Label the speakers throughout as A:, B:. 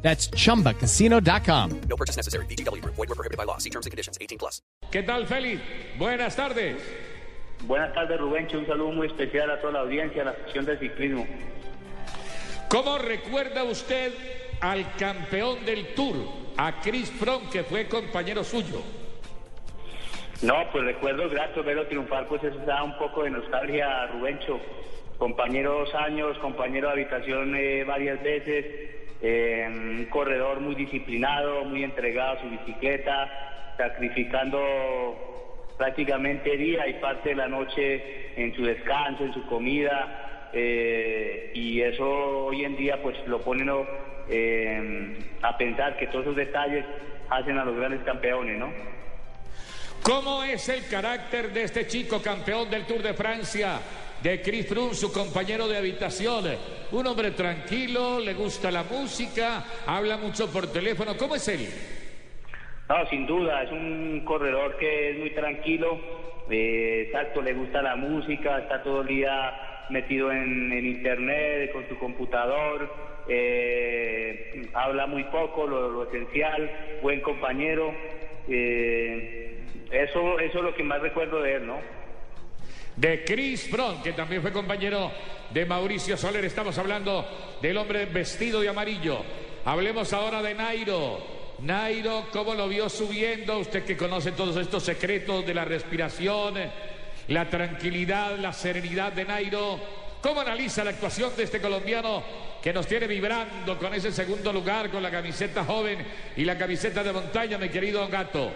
A: That's chumbacasino.com.
B: No purchase necessary. BGW. Void were prohibited by law. See terms and conditions. 18 plus.
C: ¿Qué tal, Félix? Buenas tardes.
D: Buenas tardes, Rubencho. Un saludo muy especial a toda la audiencia, a la sección de ciclismo.
C: ¿Cómo recuerda usted al campeón del Tour, a Chris Froome, que fue compañero suyo?
D: No, pues recuerdo grato verlo triunfar, pues eso da un poco de nostalgia, Rubencho. Compañero dos años, compañero de habitación eh, varias veces, eh, un corredor muy disciplinado, muy entregado a su bicicleta, sacrificando prácticamente día y parte de la noche en su descanso, en su comida, eh, y eso hoy en día pues lo pone uno, eh, a pensar que todos esos detalles hacen a los grandes campeones, ¿no?
C: ¿Cómo es el carácter de este chico campeón del Tour de Francia? De Chris Froome, su compañero de habitación. Un hombre tranquilo, le gusta la música, habla mucho por teléfono. ¿Cómo es él?
D: No, sin duda, es un corredor que es muy tranquilo, eh, exacto, le gusta la música, está todo el día metido en, internet, con su computador, eh, habla muy poco, lo, lo esencial, buen compañero. eh, eso, eso es lo que más recuerdo de él, ¿no?
C: De Chris Froome, que también fue compañero de Mauricio Soler. Estamos hablando del hombre vestido de amarillo. Hablemos ahora de Nairo. Nairo, ¿cómo lo vio subiendo? Usted que conoce todos estos secretos de la respiración, la tranquilidad, la serenidad de Nairo. ¿Cómo analiza la actuación de este colombiano que nos tiene vibrando con ese segundo lugar, con la camiseta joven y la camiseta de montaña, mi querido Gato?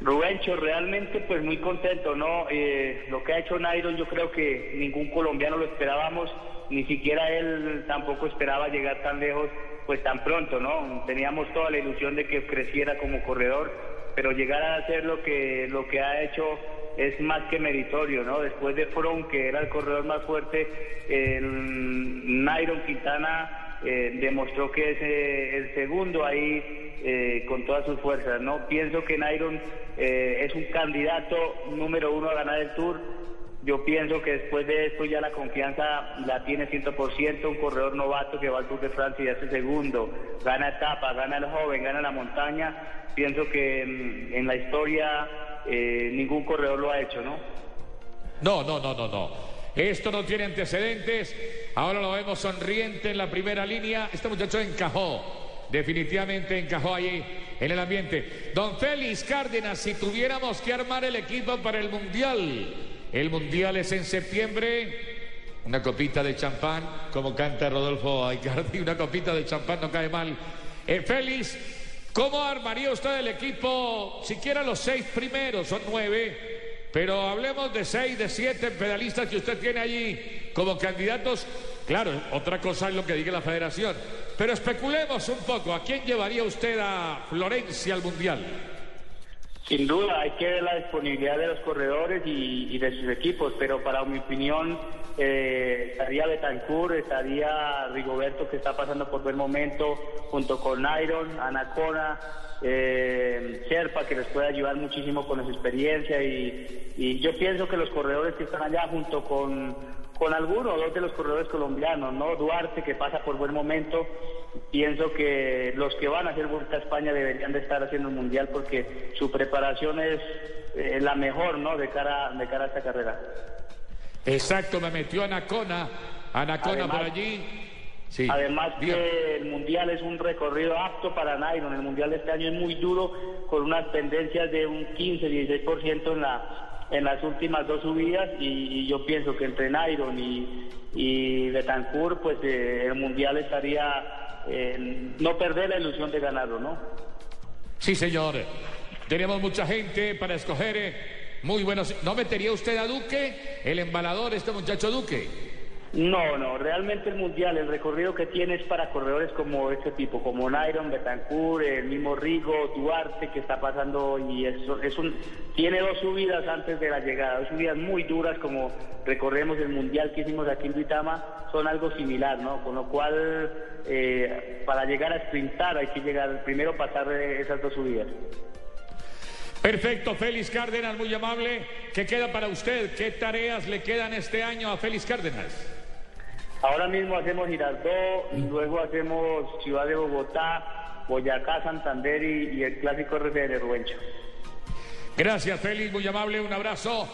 D: Rubencho, realmente pues muy contento, ¿no? Eh, lo que ha hecho Nairo yo creo que ningún colombiano lo esperábamos, ni siquiera él tampoco esperaba llegar tan lejos pues tan pronto, ¿no? Teníamos toda la ilusión de que creciera como corredor, pero llegar a hacer lo que, lo que ha hecho es más que meritorio, ¿no? Después de Fron, que era el corredor más fuerte, el Nairo Quintana eh, demostró que es eh, el segundo ahí eh, con todas sus fuerzas, ¿no? Pienso que Nairon es un candidato número uno a ganar el Tour. Yo pienso que después de esto ya la confianza la tiene 100%, un corredor novato que va al Tour de Francia y hace segundo, gana etapa, gana el joven, gana la montaña. Pienso que mm, en la historia ningún corredor lo ha hecho, ¿no?
C: No, no, no, no, no. Esto no tiene antecedentes. Ahora lo vemos sonriente en la primera línea. Este muchacho encajó. Definitivamente encajó ahí en el ambiente. Don Félix Cárdenas, si tuviéramos que armar el equipo para el Mundial, el Mundial es en septiembre. Una copita de champán, como canta Rodolfo Aicardi, una copita de champán no cae mal. Eh, Félix, ¿cómo armaría usted el equipo? Siquiera los seis primeros, son nueve. Pero hablemos de seis, de siete pedalistas que usted tiene allí como candidatos. Claro, otra cosa es lo que diga la federación. Pero especulemos un poco. ¿A quién llevaría usted a Florencia al Mundial?
D: Sin duda, hay que ver la disponibilidad de los corredores y, de sus equipos, pero para mi opinión eh, estaría Betancourt, estaría Rigoberto que está pasando por buen momento, junto con Iron, Anacona, eh, Sherpa que les puede ayudar muchísimo con su experiencia y yo pienso que los corredores que están allá junto con, con alguno o dos de los corredores colombianos, ¿no? Duarte que pasa por buen momento, pienso que los que van a hacer Vuelta a España deberían de estar haciendo el Mundial porque su preparación es eh, la mejor, ¿no? De cara, de cara a esta carrera.
C: Exacto, me metió Anacona. Anacona
D: Además-
C: por allí. Sí.
D: Además que el Mundial es un recorrido apto para Nairon. El Mundial de este año es muy duro, con unas tendencias de un 15-16% en, la, en las últimas dos subidas y, yo pienso que entre Nairon y, y Betancourt, pues eh, el Mundial estaría... eh, no perder la ilusión de ganarlo, ¿no?
C: Sí, señor. Tenemos mucha gente para escoger. eh, Muy buenos. ¿No metería usted a Duque, el embalador, este muchacho Duque?
D: No, no, realmente el mundial, el recorrido que tiene es para corredores como este tipo, como Nairon, Betancourt, el mismo Rigo, Duarte que está pasando y es un tiene dos subidas antes de la llegada, dos subidas muy duras como recorremos el mundial que hicimos aquí en Duitama, son algo similar, ¿no? Con lo cual eh, para llegar a sprintar hay que llegar primero pasar esas dos subidas.
C: Perfecto, Félix Cárdenas, muy amable. ¿Qué queda para usted? ¿Qué tareas le quedan este año a Félix Cárdenas?
D: Ahora mismo hacemos Girardot, luego hacemos Ciudad de Bogotá, Boyacá, Santander y, el clásico RCN Ruencho.
C: Gracias, Félix, muy amable. Un abrazo.